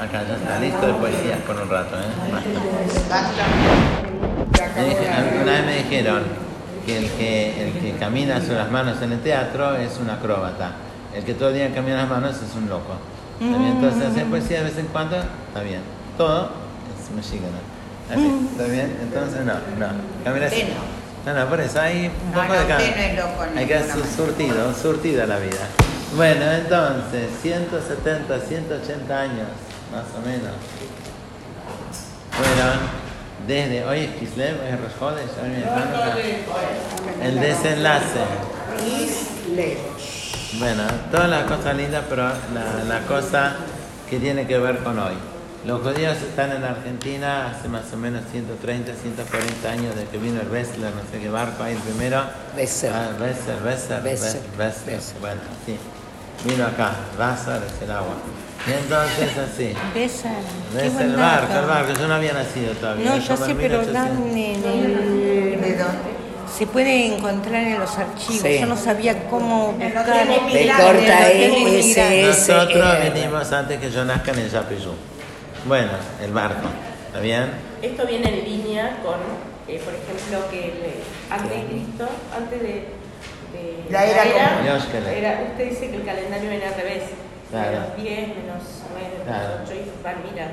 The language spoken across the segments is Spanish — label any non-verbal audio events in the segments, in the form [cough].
Acá ya está listo de poesía por un rato, ¿eh? Dije- Una vez me dijeron que el, que el que camina sobre las manos en el teatro es un acróbata. El que todo el día camina las manos es un loco. ¿Está bien? Entonces hacer poesía de vez en cuando, está bien. Todo es mexicano. Así, ¿Está bien? Entonces no, no. Caminar así. No, no, por eso hay un poco de cambio. Hay que hacer surtido, surtida la vida. Bueno, entonces, 170, 180 años, más o menos. Fueron desde, hoy es Kislev, hoy es hoy es Hanukkah. El desenlace. Bueno, todas las cosas lindas, pero la, la cosa que tiene que ver con hoy. Los judíos están en Argentina hace más o menos 130, 140 años desde que vino el Bessler, no sé qué barco ahí el primero. Besser. Ah, Besser, Besser. Besser. Bueno, sí. Vino acá, Besser es el agua. Y entonces así. Besa. qué Es buen el barco, el barco. Yo no había nacido todavía. No, yo sé, pero 1800. dan en el... ¿De dónde? Se puede encontrar en los archivos. Sí. Yo no sabía cómo buscar. De corta E, Nosotros venimos antes que yo nazca en el Yapeyú. Bueno, el barco. ¿Está bien? Esto viene en línea con, eh, por ejemplo, que el- antes de Cristo, antes de, de La era común. Yoshkele. era- usted dice que el calendario viene al revés. Claro. Menos 10, menos 9, menos Claro. 8, y van, mira.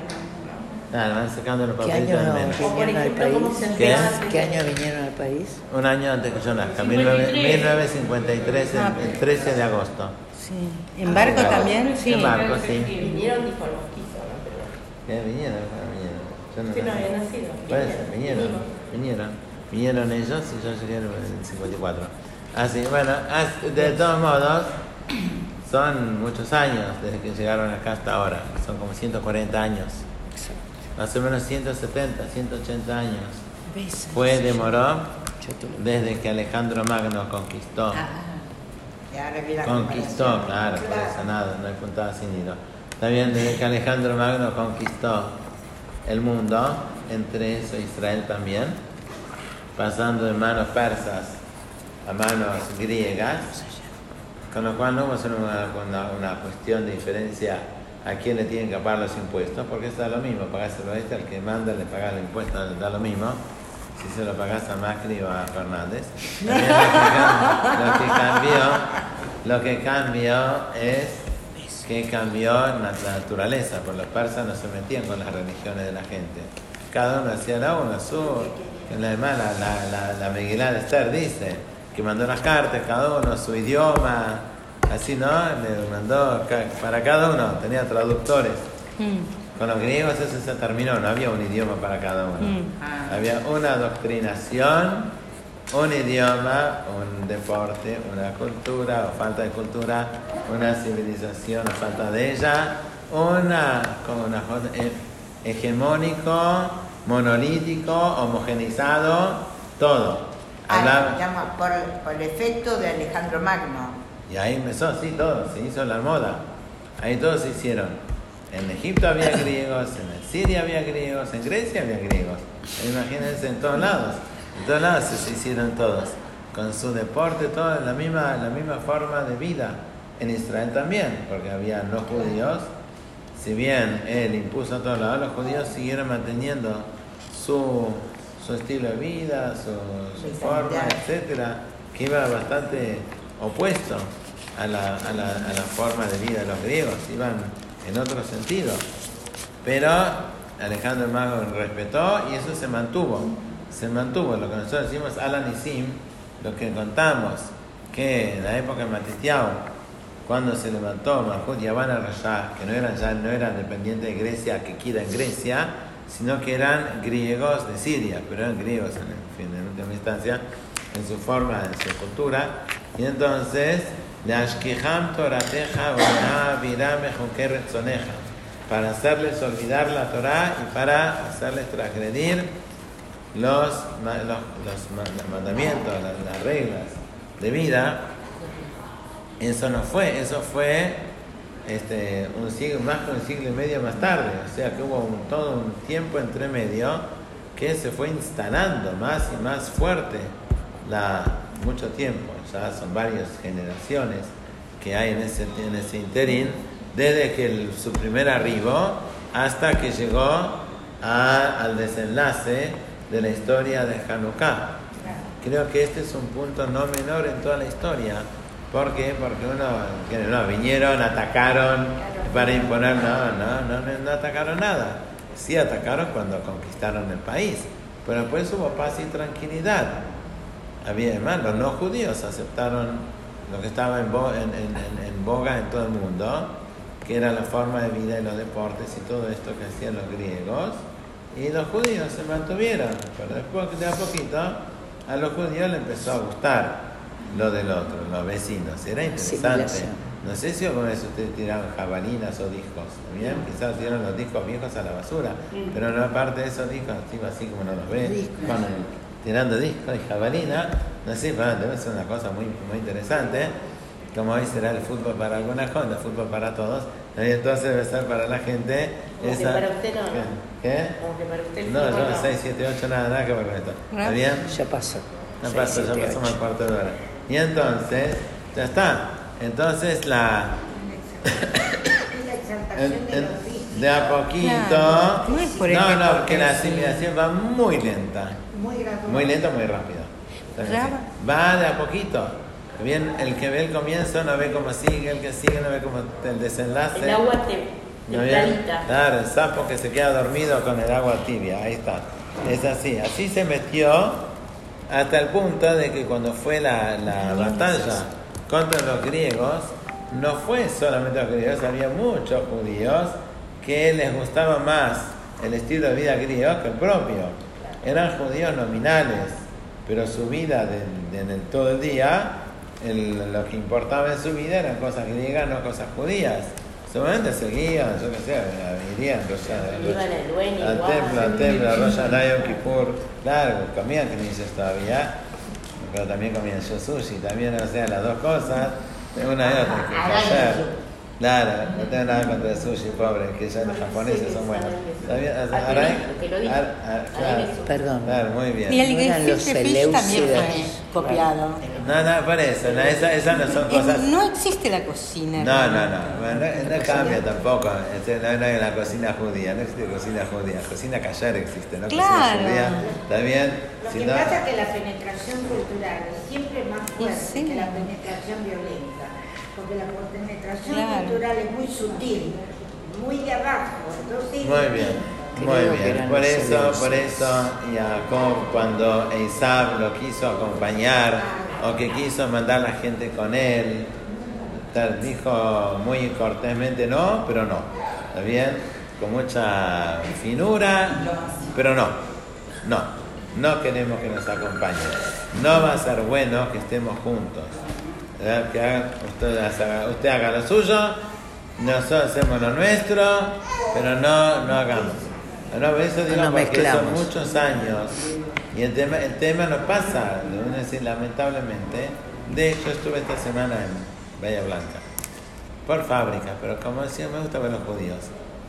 Nada, van sacando los ¿Qué papelitos año del menos. O por al país? ¿Qué? ¿Qué de- año vinieron al país? Un año antes que yo nazca, 53. 1953, el, Ah. el 13 de agosto. Sí. ¿En barco Claro. también? Sí. En barco, sí. Vinieron, dijo los quiso, ¿no? Pero ¿Qué? Vinieron. Yo no usted no había nacido. Puede ser, vinieron, vinieron. Vinieron ellos y yo llegué en el 54. Así, bueno, de todos modos, son muchos años desde que llegaron acá hasta ahora. Son como 140 años. Más o menos 170, 180 años. Fue, demoró desde que Alejandro Magno conquistó. Ah, Conquistó, comparación. claro, por eso nada, no hay puntada sin hilo. Bien, desde que Alejandro Magno conquistó el mundo, entre eso Israel también, pasando de manos persas a manos griegas, con lo cual no va a ser una, cuestión de diferencia a quién le tienen que pagar los impuestos, porque eso da lo mismo, pagárselo a este, al que manda le paga el impuesto, da lo mismo, si se lo pagás a Macri o a Fernández. Lo que cambió, lo que cambió es que cambió la naturaleza, porque los persas no se metían con las religiones de la gente. Cada uno hacía la una, su. En la la, la, la, de Esther dice que mandó las cartas, cada uno su idioma, así, ¿no? Le mandó para cada uno, tenía traductores. Mm. Con los griegos eso se terminó, no había un idioma para cada uno. Mm. Ah. Había una doctrinación, un idioma, un deporte, una cultura o falta de cultura, una civilización o falta de ella, una, como una cosa, eh, hegemónico, monolítico, homogenizado, todo. Ah, Hablaba- por, por el efecto de Alejandro Magno. y ahí empezó, sí, todo, se hizo la moda. Ahí todos se hicieron. En Egipto había [laughs] griegos, en Siria había griegos, en Grecia había griegos. Imagínense en todos lados. En todos lados se, se hicieron todos. Con su deporte, todo, la misma, la misma forma de vida. En Israel también, porque había los judíos. Si bien él impuso a todos lados, los judíos siguieron manteniendo su, su estilo de vida, su, su forma, etcétera, que iba bastante opuesto a la, a, la, a la forma de vida de los griegos, iban en otro sentido. Pero Alejandro el Mago respetó y eso se mantuvo. Se mantuvo lo que nosotros decimos Alan Isim, lo que contamos, que en la época de Matitiao, cuando se levantó Mahmoud Yavan al-Rashah, que no eran ya no eran dependientes de Grecia, que queda en Grecia, sino que eran griegos de Siria, pero eran griegos en, última instancia, en su forma, en su cultura. Y entonces, para hacerles olvidar la Torah y para hacerles transgredir los, los, los ma- los mandamientos, las reglas de vida. Eso no fue, eso fue este, un siglo, más que un siglo y medio más tarde. O sea que hubo un- todo un tiempo entre medio que se fue instalando más y más fuerte la, mucho tiempo. Ya son varias generaciones que hay en ese, en ese interín, desde que el- su primer arribo hasta que llegó a- al desenlace de la historia de Hanukkah. Creo que este es un punto no menor en toda la historia. ¿Por qué? Porque uno, no, vinieron, atacaron para imponer, no, no, no, no, atacaron nada. Sí atacaron cuando conquistaron el país, pero después hubo paz y tranquilidad. Había además, los no judíos aceptaron lo que estaba en, bo- en boga en todo el mundo, que era la forma de vida y los deportes y todo esto que hacían los griegos, y los judíos se mantuvieron, pero después de a poquito a los judíos les empezó a gustar lo del otro, los vecinos, era interesante. No sé si alguna vez ustedes tiraron jabalinas o discos, ¿bien? Quizás tiraron los discos viejos a la basura, Mm. pero no aparte de esos discos, tipo así como no los ve, con tirando discos y jabalina, no sé, bueno, debe ser una cosa muy, muy interesante, como hoy será el fútbol para algunas cosas, el fútbol para todos, entonces debe ser para la gente Como que para usted no. ¿Qué? Como que para usted el No, fútbol yo no. 6, 7, 8, nada, nada que ver con esto. ¿Está bien? Ya pasó. No pasa, ya pasó ocho. más cuarto de hora. Y entonces, ya está. Entonces la... Es la en- de en- a poquito... Claro, no es por el no, no, porque que la asimilación va muy lenta. Muy gradual. Muy lenta, muy rápido. Entonces, Va de a poquito. Bien, el que ve el comienzo no ve cómo sigue, el que sigue no ve cómo el desenlace. El agua te, ¿No. Claro, el sapo que se queda dormido con el agua tibia, ahí está. Es así, así se metió hasta el punto de que cuando fue la, la batalla contra los griegos, no fue solamente los griegos, había muchos judíos que les gustaba más el estilo de vida griego que el propio. Eran judíos nominales, pero su vida de, todo el día, el- lo que importaba en su vida eran cosas griegas, no cosas judías. Seguramente seguían, yo qué sé, irían Rosh- Iban al Dueño al templo, al templo, a Rosh Yom Kippur, claro, comían knishes todavía, pero también comían yo sushi, también, o sea, las dos cosas, una y otra, que hacer. Claro, no tengo nada contra el sushi, pobre, que ya los japoneses son buenos. O sea, Perdón. Claro, muy bien. Y el los también fue copiado. No, no, por eso, no, esa- esas no son Eh, cosas... No existe la cocina. No, no, no, bueno, no, no cambia tampoco. Este, No, no hay la cocina judía, no existe cocina judía. Cocina callar existe, ¿no? Claro. Cocina judía, ¿está bien? Lo Si que no- pasa es que la penetración cultural es siempre más fuerte sí. que la penetración violenta. Porque la penetración Claro. cultural es muy sutil, muy de abajo. Entonces, Muy bien, muy bien. Por eso, por eso Jacob cuando Isaac lo quiso acompañar o que quiso mandar la gente con él, dijo muy cortésmente no, pero no. ¿Está bien? Con mucha finura, pero no. No, no queremos que nos acompañen. No va a ser bueno que estemos juntos. ¿Verdad? Que haga- usted, haga, usted haga lo suyo, nosotros hacemos lo nuestro, pero no, no hagamos. No, eso digo No porque son muchos años y el tema, el tema no pasa, debo decir, lamentablemente. De hecho, estuve esta semana en Bahía Blanca, por fábrica, pero como decía, me gusta ver los judíos.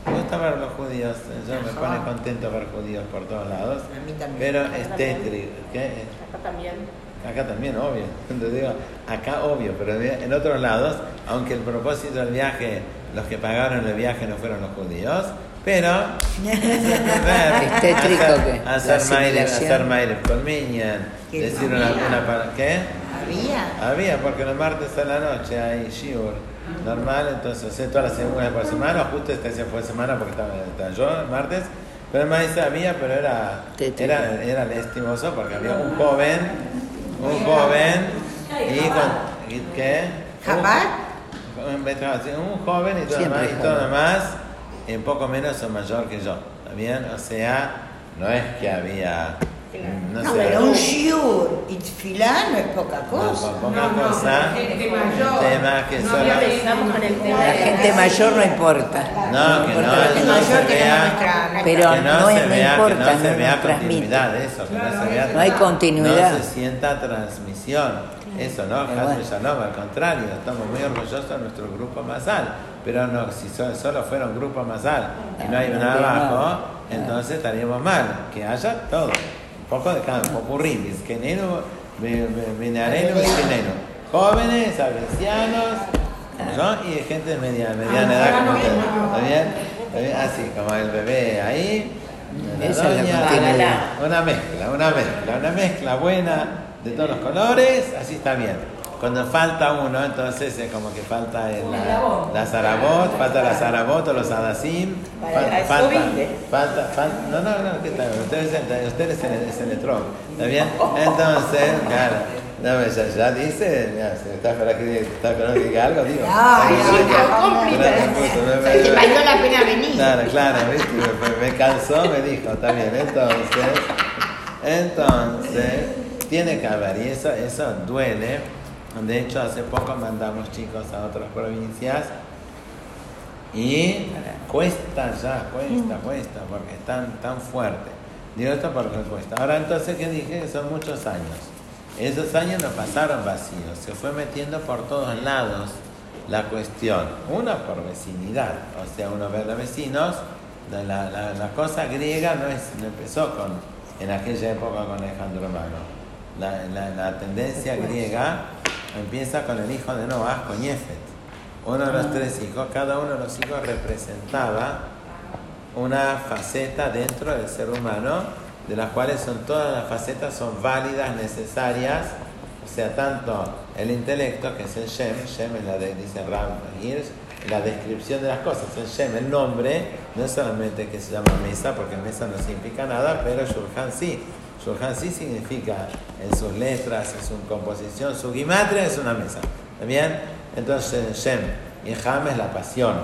Me gusta ver los judíos, yo me pone contento ver judíos por todos lados, A mí también. pero es tétrico. Acá también. Acá también, obvio. [laughs] Te digo, acá obvio, pero en otros lados, aunque el propósito del viaje, los que pagaron el viaje no fueron los judíos, pero [laughs] ¿Es tétrico hacer? ¿La hacer hacer con decir una, una para- ¿qué? había. Había, porque los martes a la noche hay shiur normal, entonces hace todas las semanas por semana, justo esta fue semana porque estaba, estaba yo el martes, pero el maíz había, pero era, era, era lastimoso porque había un joven, un joven, y con, ¿qué? ¿Jabal? Un, un, joven y todo demás, y todo joven. demás, un poco menos o mayor que yo, ¿está bien? O sea, no es que había, no, No, sé, pero un shiur y tfilá no es poca no, cosa. poca cosa, gente mayor. tema que solo... Ya empezamos con el tema La gente mayor no importa. No, que no, la gente no mayor que no vea, nuestra- Pero que no, no, se es- no vea, importa, que no se no vea continuidad, eso, que no se vea, No hay continuidad. no se sienta transmisión, eso, ¿no? Hasbe bueno. Shalom, al contrario, estamos muy orgullosos de nuestro grupo Masal, pero no, si so- solo fuera un grupo Masal y no hay No, nada no, abajo, no. entonces estaríamos mal, que haya todo, un poco de cada, un popurrí, bizquenero, binareno, bizquenero, jóvenes, ancianos, como yo, y gente de media, mediana edad como usted. ¿Está bien? Así, como el bebé ahí. doña. Una mezcla, una mezcla, una mezcla buena de todos los colores, así está bien. Cuando falta uno, entonces es como que falta el, la, la zarabot, falta la zarabot o los adasim, falta, falta, falta, falta, no, no, no, ¿qué tal? Usted es, usted es el, es el electrón, ¿está bien? Entonces, claro, no, ya, ya dice, ya, si está esperando que, está esperando que diga algo, digo. No, no, no, me- me- valió la pena venir. Claro, claro, ¿viste? Me, me cansó, me dijo, está bien, entonces, entonces, tiene que haber, y eso, eso duele. De hecho, hace poco mandamos chicos a otras provincias y cuesta ya, cuesta, cuesta, porque es tan, tan fuerte. Digo esto porque cuesta. Ahora entonces, ¿qué dije? Son muchos años. Esos años no pasaron vacíos, se fue metiendo por todos lados la cuestión. Una por vecinidad, o sea, uno ve a los vecinos, la, la- la- la cosa griega no, es, no empezó con, en aquella época con Alejandro Magno. La, la- la tendencia griega empieza con el hijo de Noah, con Yefet. Uno de los tres hijos, cada uno de los hijos representaba una faceta dentro del ser humano, de las cuales son todas las facetas son válidas, necesarias, o sea, tanto el intelecto, que es el Shem, Shem es la de, dice Ram Hirsch, la descripción de las cosas, el Shem, el nombre, no es solamente que se llama mesa, porque mesa no significa nada, pero Shulchan sí. Shulchan sí significa en sus letras, en su composición, su gimatria es una mesa. ¿Está bien? Entonces Shem y Ham es la pasión,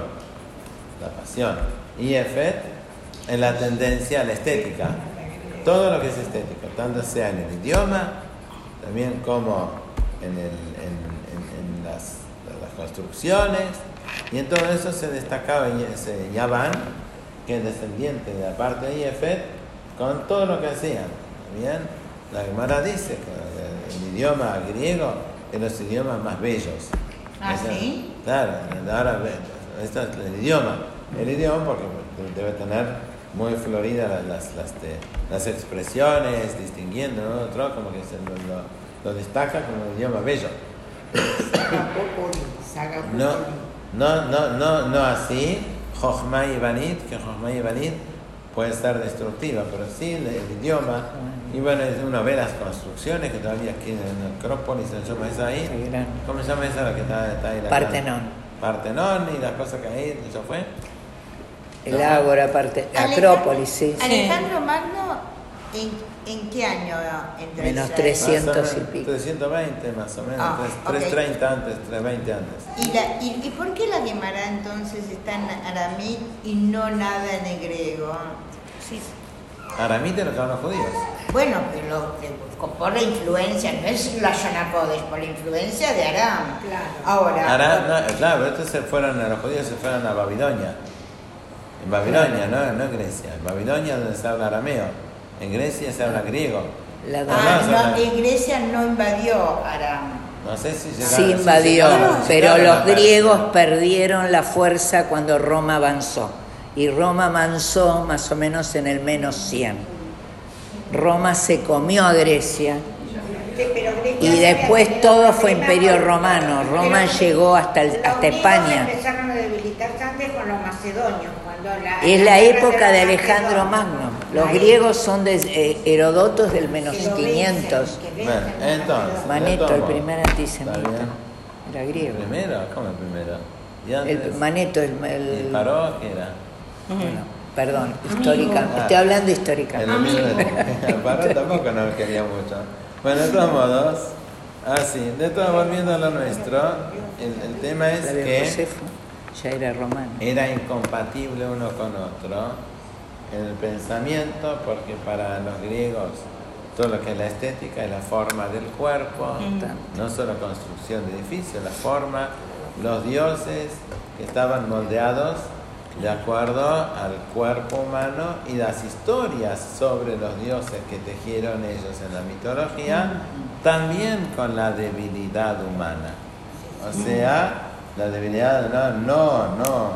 la pasión. Y Efet en la tendencia a la estética. Todo lo que es estética, tanto sea en el idioma, también como en, el- en- en- en las, las construcciones. Y en todo eso se destacaba ese Yaván, que es descendiente de la parte de Yefet, con todo lo que hacían. ¿Bien? La Gemara dice que el, el idioma griego es los idiomas más bellos. ¿Ah, sí? Claro, ahora esto es el idioma. El idioma porque debe tener muy floridas las, las, las, expresiones, distinguiendo ¿no? otro, como que se lo, lo- lo destaca como un idioma bello. [coughs] No, no, no, no, no así, Jochma y Banit, que Jochma y Banit puede ser destructiva, pero sí el, el idioma. Y bueno, uno ve las construcciones que todavía aquí en Acrópolis, se llama esa ahí. ¿Cómo se llama esa la que está, está ahí? La Partenón. Partenón y las cosas que hay, ¿eso fue? El Ágora, parte, Acrópolis, sí. Alejandro Magno, ¿en, en qué año entró Menos Israel? 300 Más o y pico. 320 más o menos, Ah, tres- ok. 330 antes, 320 antes. ¿Y, la, y, y por qué la Gemara entonces está en aramí y no nada en el griego? Sí. Aramite lo que hablan los judíos. Bueno, pero por la influencia, no es la Kodesh, por la influencia de Aram. Ahora, Aram, no, claro, estos se fueron, los judíos se fueron a Babilonia. En Babilonia, no, no en Grecia. En Babilonia donde se habla arameo. En Grecia se habla griego. La ah, no, y Grecia no invadió Aram. No sé si llegaron. Sí si invadió, llegaron, pero llegaron los a griegos perdieron la fuerza cuando Roma avanzó. Y Roma avanzó más o menos en el menos 100. Roma se comió a Grecia y después todo fue imperio romano. Roma llegó hasta, el- hasta España. empezaron a debilitarse antes con los macedonios. Cuando la, Es la época de Alejandro. Magno. Los griegos son de eh, Herodotos del menos Que lo 500. vencen, que Bueno, vencen los entonces. macedonios. Maneto, el primer antisemita. Era griego. ¿Primero? ¿Cómo el primero? Maneto, el, ¿Y el- Paró? ¿Qué era? Bueno, perdón, histórica. Ah. Estoy hablando mismo- Paró tampoco no quería mucho. Bueno, de todos modos, así, de todo volviendo a lo nuestro, el, el tema es que Josefo ya era romano. era incompatible uno con otro en el pensamiento, porque para los griegos todo lo que es la estética es la forma del cuerpo, no solo construcción de edificios, la forma, los dioses que estaban moldeados de acuerdo al cuerpo humano y las historias sobre los dioses que tejieron ellos en la mitología, también con la debilidad humana. O sea, la debilidad no, no, no,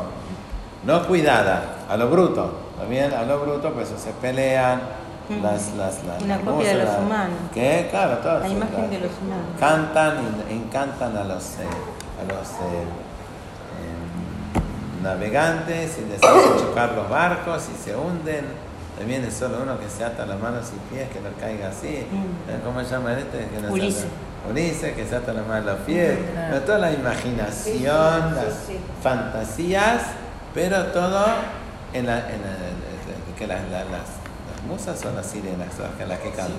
no cuidada, a lo bruto. ¿Está A lo bruto, pues se pelean, las, las, las Una copia de los humanos. ¿Qué? Claro, todas La imagen de los humanos. Cantan y encantan a los, eh, a los eh, navegantes y les hace chocar los barcos y se hunden. También es solo uno que se ata las manos y pies, que no caiga así. Mm. ¿Cómo se llama este? Que no Ulises. que se ata las manos y los pies. Toda la imaginación, las fantasías, pero todo en la, en la- que las musas son las sirenas, son las que cantan.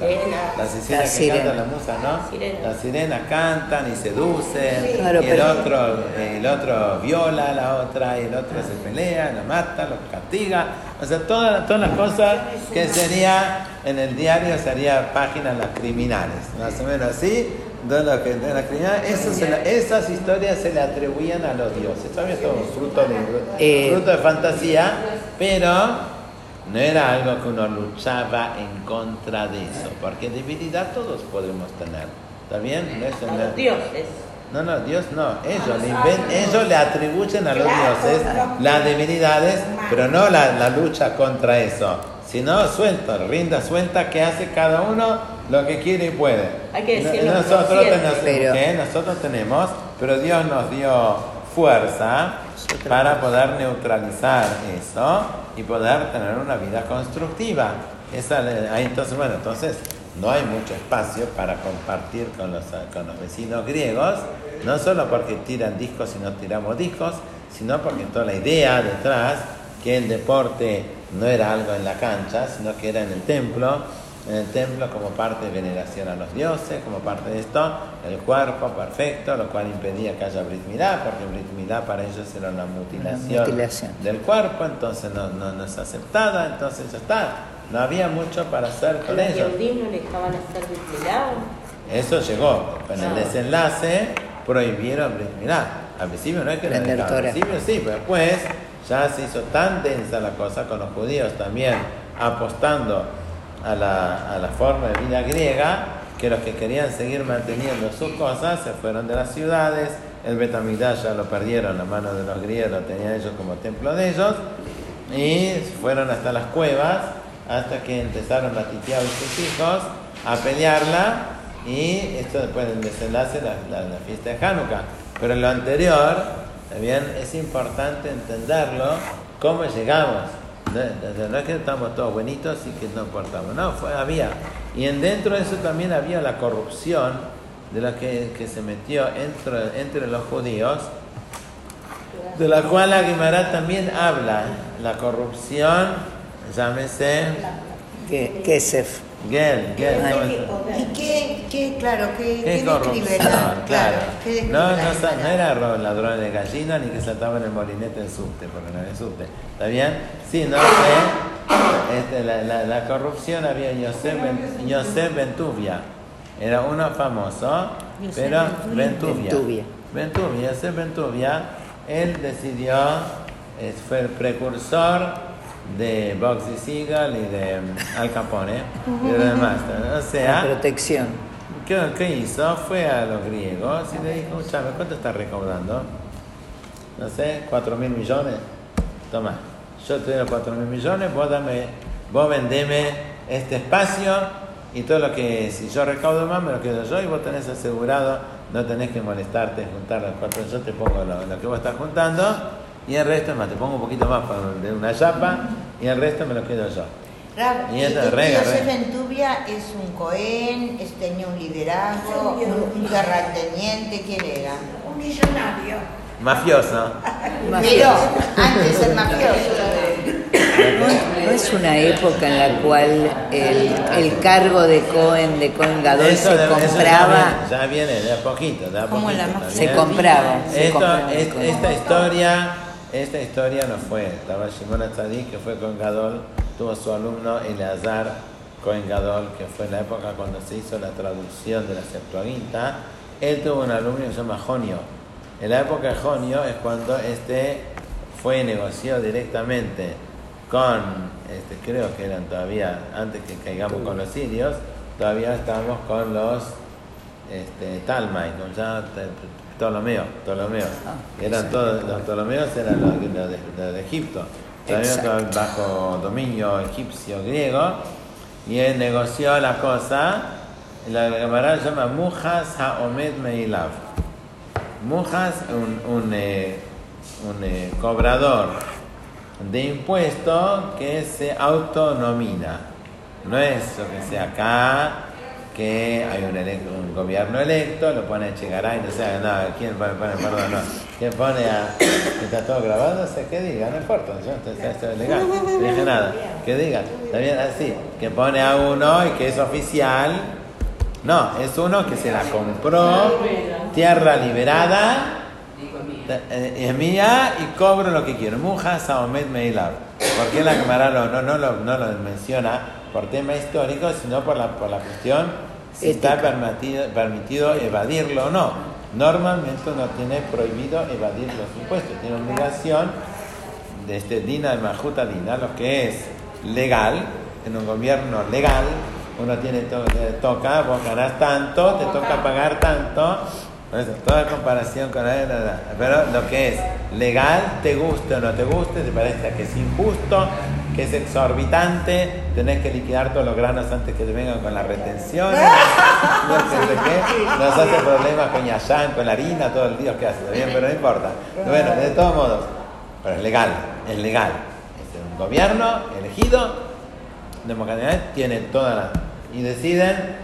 Las sirenas que cantan sirenas. las musas, ¿no? Las sirenas cantan y seducen, Claro, y el otro, el otro viola a la otra, y el otro se pelea, la mata, lo castiga. O sea, todas, todas las cosas que sería en el diario sería páginas las criminales, más o menos así. De lo que, de la- esas historias se le atribuían a los dioses. Todavía todo fruto de, Eh. fruto de fantasía, pero no era algo que uno luchaba en contra de eso, porque debilidad todos podemos tener. ¿Está bien? No es los dioses. no, no, Dios no. Ellos le, inven- ellos le atribuyen a los dioses las debilidades, pero no la, la lucha contra eso. Sino suelta, rinda suelta que hace cada uno lo que quiere y puede. Hay que decirlo nosotros, tenemos, Pero- nosotros tenemos, pero Dios nos dio fuerza para poder neutralizar eso y poder tener una vida constructiva. Esa, ahí entonces, bueno, entonces no hay mucho espacio para compartir con los, con los vecinos griegos, no solo porque tiran discos y no tiramos discos, sino porque toda la idea detrás, que el deporte no era algo en la cancha, sino que era en el templo, en el templo como parte de veneración a los dioses, como parte de esto, el cuerpo perfecto, lo cual impedía que haya Brit Milá, porque Brit Milá para ellos era una mutilación, mutilación. del cuerpo, entonces no, no, no es aceptada, entonces ya está. No había mucho para hacer con los ellos. No dejaban hacer vitilado. Eso llegó. Con el Ah. desenlace prohibieron Brit Milá. Al principio no es que lo dejaban, al principio sí, pero después ya se hizo tan densa la cosa con los judíos también apostando a la, a la forma de vida griega que los que querían seguir manteniendo sus cosas se fueron de las ciudades, el Betamigdash ya lo perdieron a manos de los griegos, lo tenían ellos como templo de ellos, y fueron hasta las cuevas hasta que empezaron a Titiao y sus hijos a pelearla y esto después del desenlace la, la, la fiesta de Hanukkah. Pero lo anterior, también es importante entenderlo, cómo llegamos. No, no- es que estamos todos buenitos y que no importamos, no, fue, había. Y en dentro de eso también había la corrupción de la que, que se metió entre, entre los judíos, de la cual la también habla. La corrupción, llámese Que, Kesef. Gel, ¿cómo se- ¿Y qué, qué, claro, qué, ¿Qué qué Claro. qué No, no, no era ladrón de gallina ni que saltaban el molinete del subte, porque no había subte. ¿Está bien? Sí, no sé. Este, la, la, la corrupción había Yosef, Ben- Ventuvia. Era uno famoso, pero Ventuvia. Ventuvia. Ventuvia, Yosef Ventuvia, él decidió, eh, fue el precursor de Boxy Siegel y de mm, Al Capone y de demás. O La sea, protección. ¿Qué, qué hizo? Fue a los griegos y le dijo, escúchame, ¿cuánto estás recaudando? No sé, ¿cuatro mil millones? Toma, yo te doy los cuatro mil millones, vos dame, vos vendeme este espacio y todo lo que, si yo recaudo más, me lo quedo yo y vos tenés asegurado, no tenés que molestarte, juntar los cuatro, yo te pongo lo, lo que vos estás juntando y el resto, es más, te pongo un poquito más para- de una chapa y el resto me lo quedo yo. Rab, Y y este rega, Yosef rega. Ventuvia es un cohen, es- tenía un liderazgo, un, un terrateniente, ¿quién era? Un millonario. Mafioso. Pero antes el mafioso. No, no es una época en la cual el, el cargo de Cohen, de Cohen Gadol, Eso se eso compraba. ya, viene, ya viene de a poquito, de a poquito. la ¿está mafia. Se compraba. se Esto- compraba es- esta historia, esta historia no fue. Estaba Shimon Atzadik, que fue con Gadol, tuvo su alumno Eleazar Cohen Gadol, que fue en la época cuando se hizo la traducción de la Septuaginta. Él tuvo un alumno que se llama Jonio. En la época de Jonio es cuando este fue negoció directamente con, este, creo que eran todavía, antes que caigamos con los sirios, todavía estábamos con los este, Talmai, con ya Ptolomeo, Ptolomeo. Ah, eran todos, los Ptolomeos eran los, los de, los de Egipto. Estaban bajo dominio egipcio griego y él negoció la cosa. La Gemara llama Mujas Haomed Meilav. Mujas, un, un, eh, un eh, cobrador de impuestos que se autonomina. No es lo que sea acá, que hay un, electo- un gobierno electo, lo pone Chegaray, no sé, no, ¿quién pone, pone- perdón, no, ¿quién pone a, que está todo grabado? No sé, que diga, no importa, yo, esto, esto es legal, no dije nada, que diga, bien así, que pone a uno y que es oficial, no, es uno que se la compró, tierra liberada, eh, es mía y cobro lo que quiero. Muja Saomet Meilab. ¿Por qué la Gemara lo- no, no, lo, no lo menciona por tema histórico, sino por la, por la cuestión si está permitido, permitido evadirlo o no? Normalmente uno tiene prohibido evadir los impuestos, tiene obligación de este Dina de Majuta Dina, lo que es legal, en un gobierno legal, uno tiene to- le toca, vos ganás tanto, te toca pagar tanto, eso, toda comparación con la, la- la- pero lo que es legal, te guste o no te guste, te parece que es injusto, que es exorbitante, tenés que liquidar todos los granos antes que te vengan con las retenciones, [laughs] no sé de qué, nos hace problemas con Yashan, con la harina, todo el día que hace, ¿está bien? pero no importa. Bueno, de todos modos, pero es legal, es legal. Es un gobierno elegido, democráticamente, tiene todas las... y deciden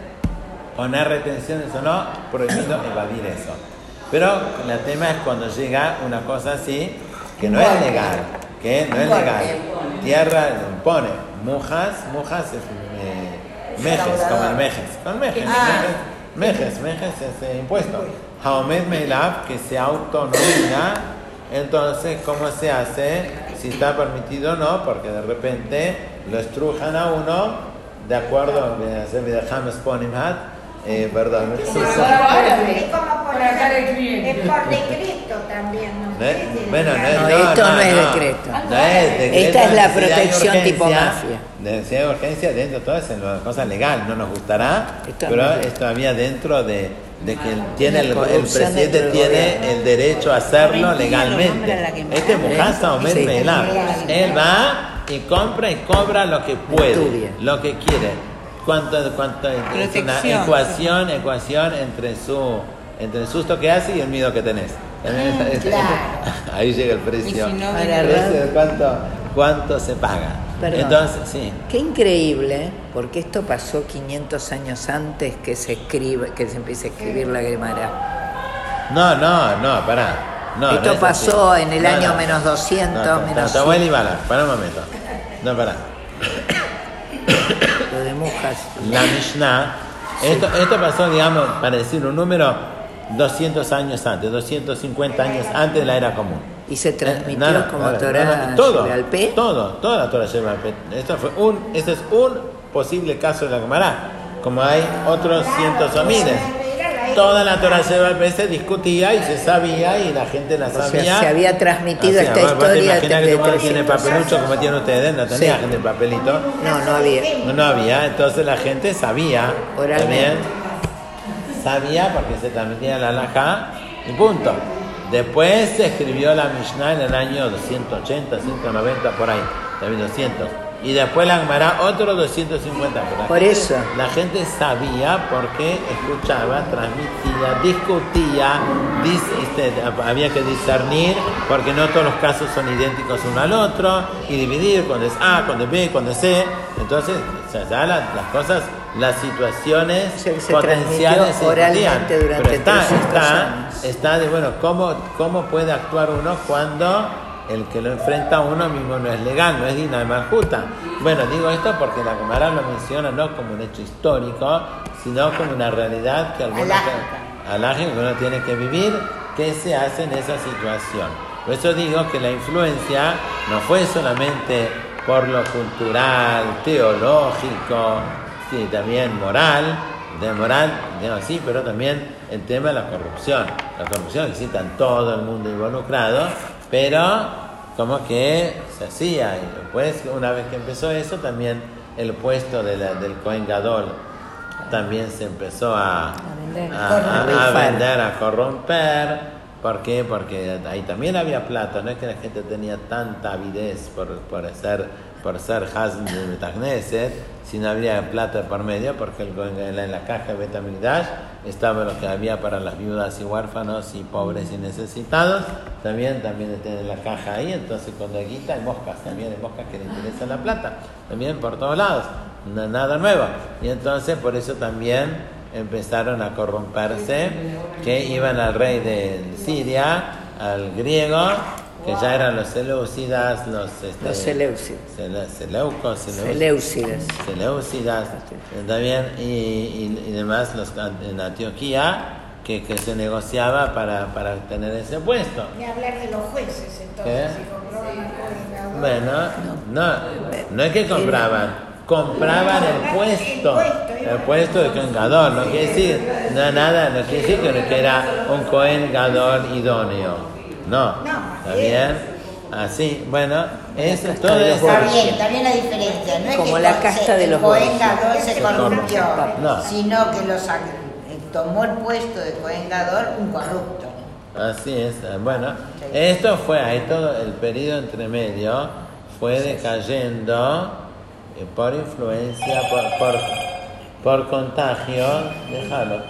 poner retenciones o no, prohibido evadir eso. Pero el tema es cuando llega una cosa así, que no es legal, que no es legal. Tierra pone. Mujas, mujas es eh, mejes, como el mejes, con mejes, mejes, mejes, mejes es eh, impuesto. Haomed Meilab, que se autonomina, entonces, ¿cómo se hace? Si está permitido o no, porque de repente lo estrujan a uno, de acuerdo, a hacer James Ponimhat, eh, perdón, Es como por, es por decreto también, ¿no? No bueno, no es, No, esto no es decreto. No es decreto. Esta es la protección tipo mafia. de- Si hay urgencia, dentro de todo es una cosa legal, no nos gustará, Esto pero no es- todavía dentro de, de que tiene el, el presidente tiene gobierno. el derecho a hacerlo legalmente. la Este es. Mujasa o. Él va y compra y cobra lo que puede, lo que quiere. Cuánto, cuánto es una ecuación, ecuación entre su entre el susto que hace y el miedo que tenés. Claro. Ahí llega el precio. Y si no, el precio de cuánto, cuánto se paga. Perdón. Entonces, sí. Qué increíble, porque esto pasó 500 años antes que se escribe, que se empiece a escribir la Gemara. No, no, no, pará. No, Esto no pasó así. en el No, año no. menos 200, No, no, menos no, y Bala, pará un momento. No, pará. Lo de Mujas. La Mishnah, esto, esto pasó, digamos, para decir un número, 200 años antes, 250 años antes de la era común. Y se transmitió Eh, nada, como nada, Torah nada, todo, al P. Todo, toda la Torah lleva al P. Esto fue un, este es un posible caso de la Gemara, como hay otros cientos o miles. Toda la Torah lleva al P se discutía y se sabía y la gente la O sea, sabía. se había transmitido esta vos- vos te historia de que tiene 300 papelucho como tienen ustedes, no tenía Sí. gente papelito. No, no había. No, no había, entonces la gente sabía. Oralmente. También sabía porque se transmitía la alhaja y punto. Después se escribió la Mishnah en el año 280, 190, por ahí, también 200. Y después la Gemara otro 250. pero la Por gente- eso. La gente sabía porque escuchaba, transmitía, discutía, dis- este, había que discernir porque no todos los casos son idénticos uno al otro y dividir cuando es A, cuando es B, cuando es C. Entonces, ya la- las cosas, las situaciones Se- se potenciales oralmente durante Pero está, 300 está, está de, bueno, ¿cómo, ¿cómo puede actuar uno cuando el que lo enfrenta a uno mismo no es legal, no es digna de Marjuta? Bueno, digo esto porque la Gemara lo menciona no como un hecho histórico, sino como una realidad que algunos que uno tiene que vivir, que se hace en esa situación. Por eso digo que la influencia no fue solamente por lo cultural, teológico, sí, también moral, de moral, digamos así, pero también el tema de la corrupción. La corrupción existe en todo el mundo involucrado, pero como que se hacía. Y después, una vez que empezó eso, también el puesto de la- del Cohen Gadol también se empezó a, vender. a- a- a Rifar. vender, a corromper. ¿Por qué? Porque ahí también había plata, no es que la gente tenía tanta avidez por, por ser, por ser Hazm de Betagneset, sino había plata por medio, porque el- en la, caja de Betamigdash estaba lo que había para las viudas y huérfanos y pobres y necesitados, también, también tienen la caja ahí, entonces cuando hay guita hay moscas, también hay moscas que le interesan la plata, también por todos lados, no- nada nuevo. Y entonces por eso también empezaron a corromperse, que iban al rey de Siria, al griego, que ya eran los seleucidas, los, este, Los seleucidas. sele- seleucos, seleu- Seleucidas. seleucidas, también, y, y- y demás los, en Antioquía, que, que se negociaba para, para tener ese puesto. Ni hablar de los jueces, entonces, ¿Qué? si compraban Bueno, no, no es que compraban, compraban el puesto, el puesto de Cohen Gadol, no quiere decir, no, nada, no quiere decir que, era un Cohen Gadol idóneo, no, ¿está bien? Así, bueno, eso, todo los eso. Está bien, está bien la diferencia. No es Como que la casta se- de los Cohen Borgia. Gadol se corrompió, No. sino que los, eh, tomó el puesto de Cohen Gadol un corrupto. Así es, eh, bueno, esto fue ahí todo el periodo entre medio fue decayendo eh, por influencia, por, por, por contagio, déjalo,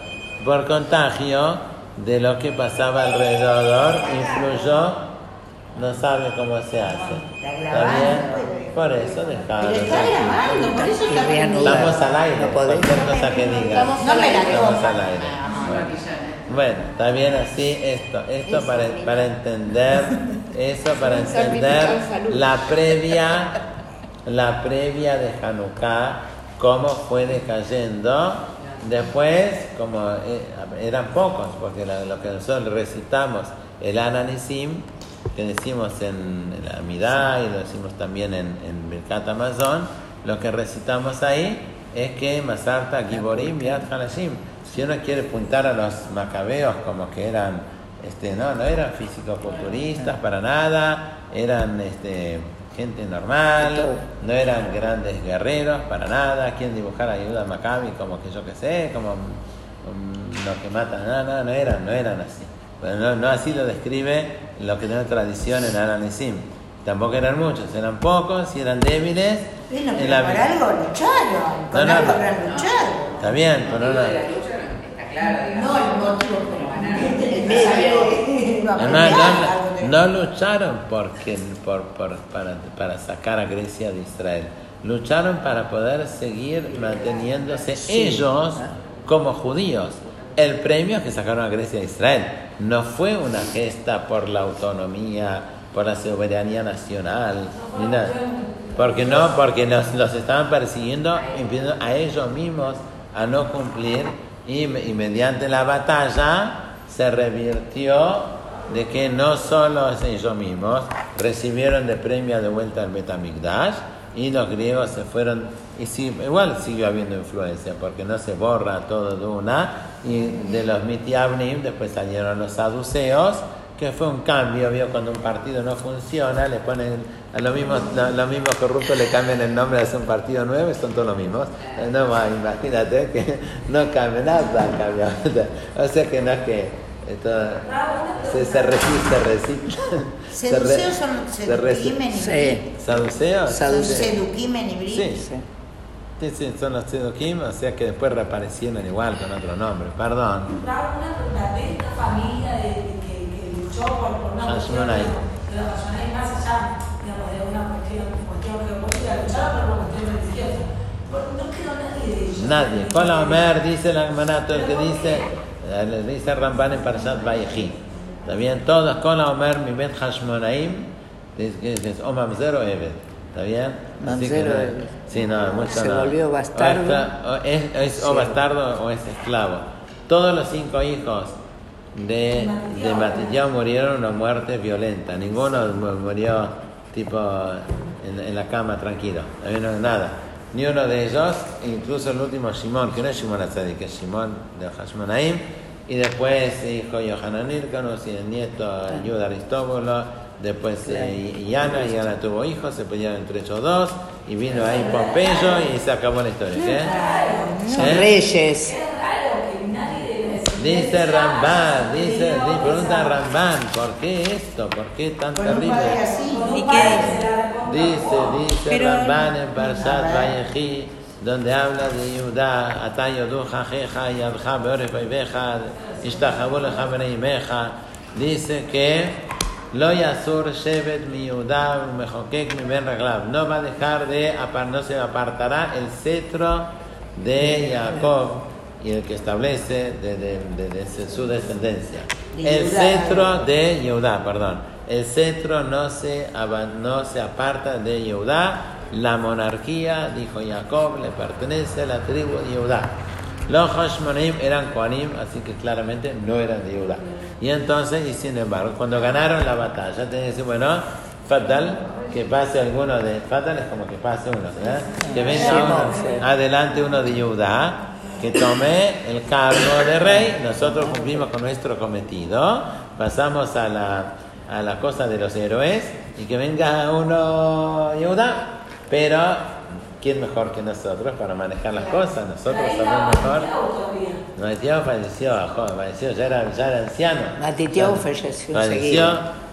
por contagio de lo que pasaba alrededor, influyó, no sabe cómo se hace. ¿Está bien? Por eso déjalo. Pero está grabando, por eso está. Estamos al aire, No cualquier cosa que digas. No me la Estamos al aire. Bueno. Bueno, está bien así esto, esto para, para entender, eso para [laughs] entender la previa, la previa de Hanukkah, cómo fue decayendo. Después, como eh, eran pocos, porque lo que nosotros recitamos, el Ananisim, que decimos en, en la Amidá y lo decimos también en, en Birkat Amazon, lo que recitamos ahí es que Masarta Giborim Yad Hanashim. Si uno quiere apuntar a los macabeos como que eran, este, no, no eran físico-culturistas para nada, eran este, gente normal, no eran grandes guerreros para nada, quien dibujara ayuda a Maccabi como que yo que sé, como mm, los que matan, no, no, no eran, no eran así. Pero no, no así lo describe lo que tiene tradición en Ananisim. Tampoco eran muchos, eran pocos y eran débiles. Bueno, en la por algo lucharon, con No, algo no. habrán luchado. Está bien, pero no. No el motivo No, no, no, no lucharon porque, por, por- para, para sacar a Grecia de Israel. Lucharon para poder seguir manteniéndose ellos como judíos. El premio que sacaron a Grecia de Israel no fue una gesta por la autonomía, por la soberanía nacional, ni nada. Porque no, porque los, los estaban persiguiendo, impidiendo a ellos mismos a no cumplir y, y mediante la batalla se revirtió de que no solo ellos mismos recibieron de premio de vuelta al Betamigdash y los griegos se fueron y sí, igual siguió habiendo influencia porque no se borra todo de una y de los mitiabnim después salieron los saduceos que fue un cambio, vio cuando un partido no funciona, le ponen a los mismos, corruptos le cambian el nombre, hacen un partido nuevo y son todos los mismos. No imagínate que no cambia nada, cambia. O sea que no es que esto se, se resiste, se recicla. se re- Seduceos son seduquimen y Sí. ¿Saduceos? Son Saduceos. seduquimen y. Sí. Sí. Sí, sí, son los Sedukim, o sea que después reaparecieron igual con otro nombre. Perdón. Una de esta familia de, de que, que luchó por, por una cuestión de los Hashmonai más allá, digamos, de una cuestión, cuestión geopolítica, lucharon por una cuestión religiosa. No quedó nadie de ellos. Nadie. Con la Omer dice el que dice, le dice Ramban en Parashat Vayechi. ¿Está bien? Todos con la Omer, mi bet Hashmonaim, dice que es o Mamzer o Eved. ¿Está bien? Así que Mamzer o no- Eved. Sí, no, mucho Se no. volvió bastardo. O es, es o bastardo o es esclavo. Todos los cinco hijos de, de Matillao murieron una muerte violenta. Ninguno mu- murió tipo en, en la cama tranquilo. También no nada. Ni uno de ellos, incluso el último Shimon, que no es Shimon Atzadik, que es Shimon de Hashmonaim. Y después hijo Yohanan Irkanos y el nieto Yuda Aristóbulo. Después eh, Yana, y Yana tuvo hijos, se pelearon entre ellos dos. Y vino ahí Pompeyo y se acabó la historia. ¿qué? Son ¿Eh? reyes. Dice Ramban, dice, di- pregunta Ramban, ¿por qué esto? ¿Por qué tan terrible? ¿Y qué Dice, dice Ramban en Parshat Vayechi, donde habla de Yudá, Ata yodu jajeja, yadja beoref oiveja, ishtajabu leja beneimeja. Dice que lo yasur shevet mi Yudá, mejokek mi ben raglav. No va a dejar de, no se apartará el cetro de Jacob y el que establece de, de- de- de su descendencia. De El cetro de Yehudá, perdón. El cetro no se, no se aparta de Yehudá. La monarquía, dijo Jacob, le pertenece a la tribu de Yehudá. Los Hashmonim eran Koanim, así que claramente no eran de Yehudá. Y entonces, y sin embargo, cuando ganaron la batalla, tenían que decir, bueno, fatal, que pase alguno de... Fatal es como que pase uno, ¿verdad? Que venga uno, adelante uno de Yehudá, que tome el cargo de rey, nosotros cumplimos con nuestro cometido, pasamos a la, a la cosa de los héroes y que venga uno Yehudá, pero ¿quién mejor que nosotros para manejar las cosas? Nosotros somos mejor. Matitiao falleció, joven, falleció, ya era, ya era anciano. Matitiao falleció Falleció,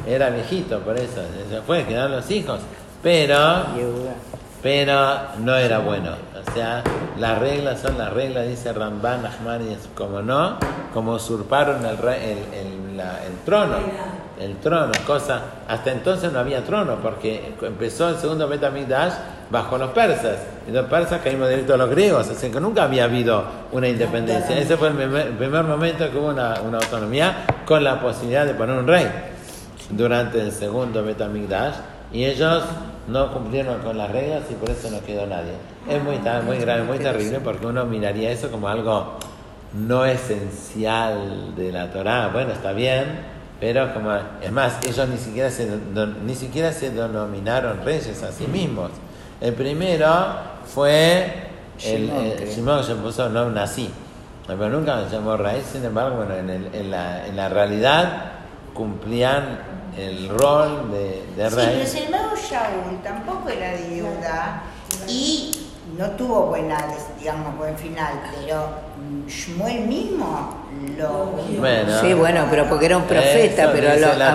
era viejito, por eso, se fue, quedaron los hijos. Pero pero no era bueno. O sea, las reglas son las reglas, dice Ramban Ahmad, y es como no, como usurparon el, re- el, el- la- el trono. El trono, cosa. Hasta entonces no había trono, porque empezó el segundo Betamigdash bajo los persas. Y los persas caímos directo a los griegos, así que nunca había habido una independencia. Ese fue el primer, momento que hubo una, una autonomía con la posibilidad de poner un rey durante el segundo Betamigdash y ellos no cumplieron con las reglas y por eso no quedó nadie. Es muy, muy grave, muy terrible porque uno miraría eso como algo no esencial de la Torá. Bueno, está bien, pero como es más, ellos ni siquiera se ni siquiera se denominaron reyes a sí mismos. El primero fue el, Shimon, el-. Shimon que se puso no nací, pero nunca se llamó rey. Sin embargo, bueno, en, el- en la, en la realidad cumplían el rol de, de Sí, pero rey. sin embargo Shaul tampoco era de Judá y no tuvo buena, digamos, buen final, pero mm, Shmuel mismo lo... Bueno, Sí, bueno, pero porque era un profeta, pero a, dice los, a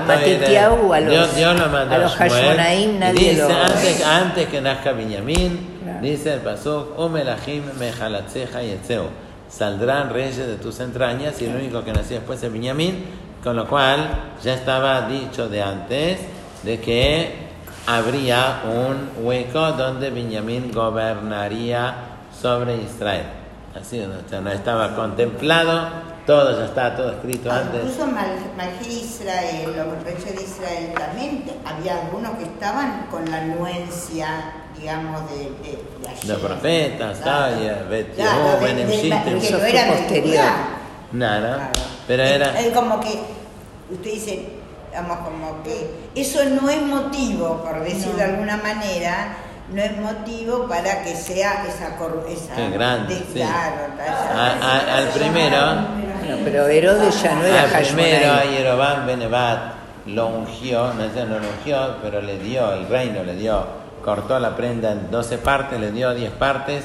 a los, Dios, Dios lo mandó a los. Hashmonaim nadie dice, lo... antes, antes que nazca Benjamín, Claro. dice el pasuk, Umelahim mejalatzeja y etzeu. Saldrán reyes de tus entrañas y el único que nació después es Benjamín, con lo cual ya estaba dicho de antes de que habría un hueco donde Benjamín gobernaría sobre Israel. Así, o sea, no estaba contemplado, todo ya está, todo escrito antes. Incluso Mal, Malgí de Israel, los reyes de Israel también, había algunos que estaban con la anuencia, digamos, de, de, de ayer. profetas, Claro. Taya, Bet Claro, Yehú, de- Benem de- Shittim. que Eso no fue era de posterior. Nada, Claro. pero era. Es como que, usted dice, digamos, como que eso no es motivo, por decirlo de alguna manera, no es motivo para que sea esa corrupción. Qué grande, sí. Claro, esa- A- a- al primero, Bueno, pero Herodes ya no era al primero. Yerobam Benevat lo ungió, no sé, no lo ungió, pero le dio el reino, le dio, cortó la prenda en 12 partes, le dio 10 partes,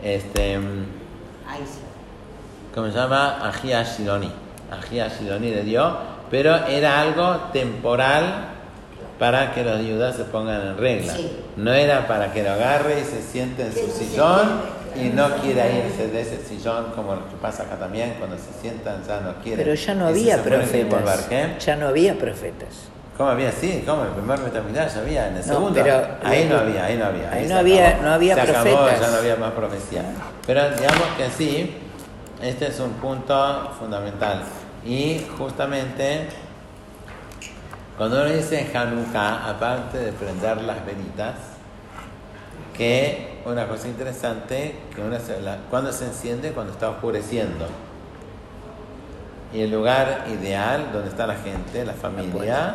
este, sí. ¿cómo se llama? Ajía Shiloni. Le dio, pero era algo temporal para que los judíos se pongan en regla. Sí. No era para que lo agarre y se siente en su sillón y no quiera irse de ese sillón como lo que pasa acá también, cuando se sientan ya no quieren. Pero ya no había profetas. Ya no había profetas. ¿Cómo había? Sí, ¿cómo? El primer Betamigdash había, en el No, segundo. pero- ahí no había, ahí no había. Ahí se no había- acabó. no había se acabó, profetas. ya no había más profecía. Pero digamos que sí, este es un punto fundamental. Y justamente, cuando uno dice Hanukkah, aparte de prender las velitas, que una cosa interesante, que una la- cuando se enciende, cuando está oscureciendo. Y el lugar ideal donde está la gente, la familia,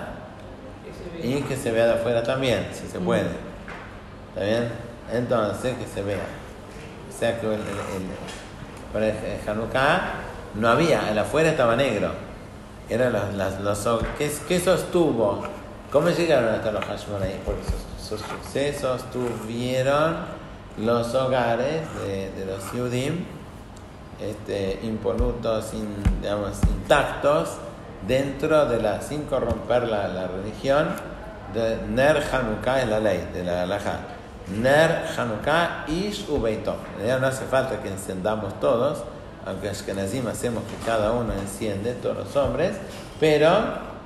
y que se vea de afuera también, si se puede. ¿Está bien? Entonces, que se vea. O sea que el, el, el- para el Hanukkah no había, el afuera estaba negro. Eran los, las- los, ¿qué, qué sostuvo? ¿Cómo llegaron hasta los Hashmonaim? Porque se sostuvieron los hogares de, de los Yudim este, impolutos, in- digamos, intactos, dentro de la, sin corromper la, la religión, de Ner Hanukkah es la ley, de la halajá. Ner Hanukkah Ish Ubeito. En realidad no hace falta que encendamos todos, aunque Ashkenazim hacemos que cada uno enciende, todos los hombres, pero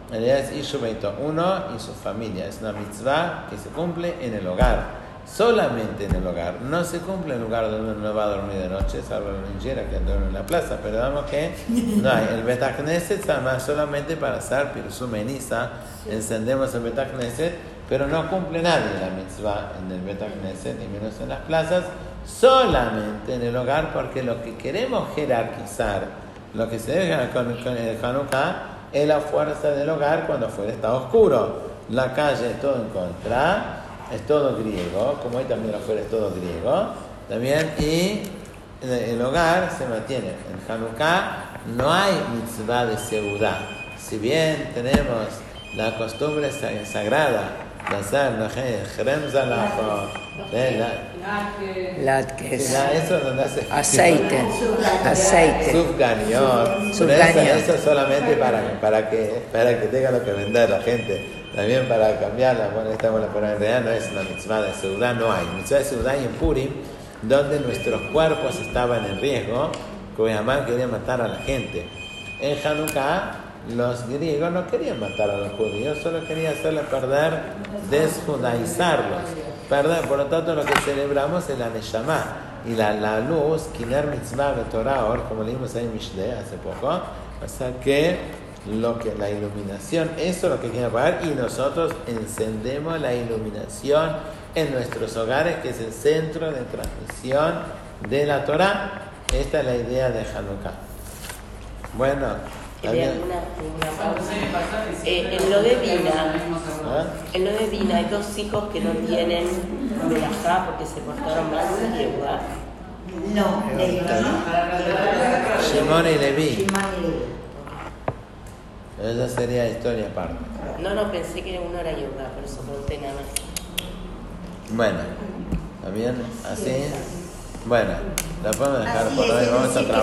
en realidad es Ish Ubeito, uno y su familia. Es una mitzvah que se cumple en el hogar solamente en el hogar. No se cumple en el lugar donde uno va a dormir de noche, salvo la ninjera que duerme en la plaza, pero digamos que no hay. El Betacneset está solamente para hacer Pirsum Enisa, encendemos el Betacneset, pero no cumple nadie la mitzvah en el Betacneset, ni menos en las plazas, solamente en el hogar, porque lo que queremos jerarquizar, lo que se deja con, con el Hanukkah, es la fuerza del hogar cuando fuera está oscuro. La calle es todo en contra, es todo griego, como hoy también afuera es todo griego, también, y el, el hogar se mantiene. En Hanukkah no hay mitzvah de seguridad. Si bien tenemos la costumbre sa- sagrada de hacer la eso es donde hace Aceite. Aceite. Subganiot. Eso, eso solamente para, para, que, para que tenga lo que vender la gente. También para cambiarla. Bueno, estamos la pero en realidad no es una mitzvah de ciudad, no hay. Mitzvah de ciudad hay en Purim, donde nuestros cuerpos estaban en riesgo, que Hamán quería matar a la gente. En Hanukkah, los griegos no querían matar a los judíos, solo querían hacerles perder, desjudaizarlos. Perder, por lo tanto, lo que celebramos es la Neshama. Y la, la luz, Kiner Mitzvah Torah, ahora como leímos ahí en Mishle hace poco, o sea que lo que la iluminación, eso es lo que quieren apagar y nosotros encendemos la iluminación en nuestros hogares, que es el centro de transmisión de la Torah. Esta es la idea de Hanukkah. Bueno. Eh, en lo de Dina, ¿Ah? en lo de Dina hay dos hijos que no tienen melajá porque se portaron mal una yegua. No, Levi. Shimon y Levi. Esa sería historia aparte. No, no, pensé que uno era yoga, por eso pregunté nada más. Bueno, ¿está bien? ¿Así? Bueno, la podemos dejar Así por es, hoy. Vamos a trabajar.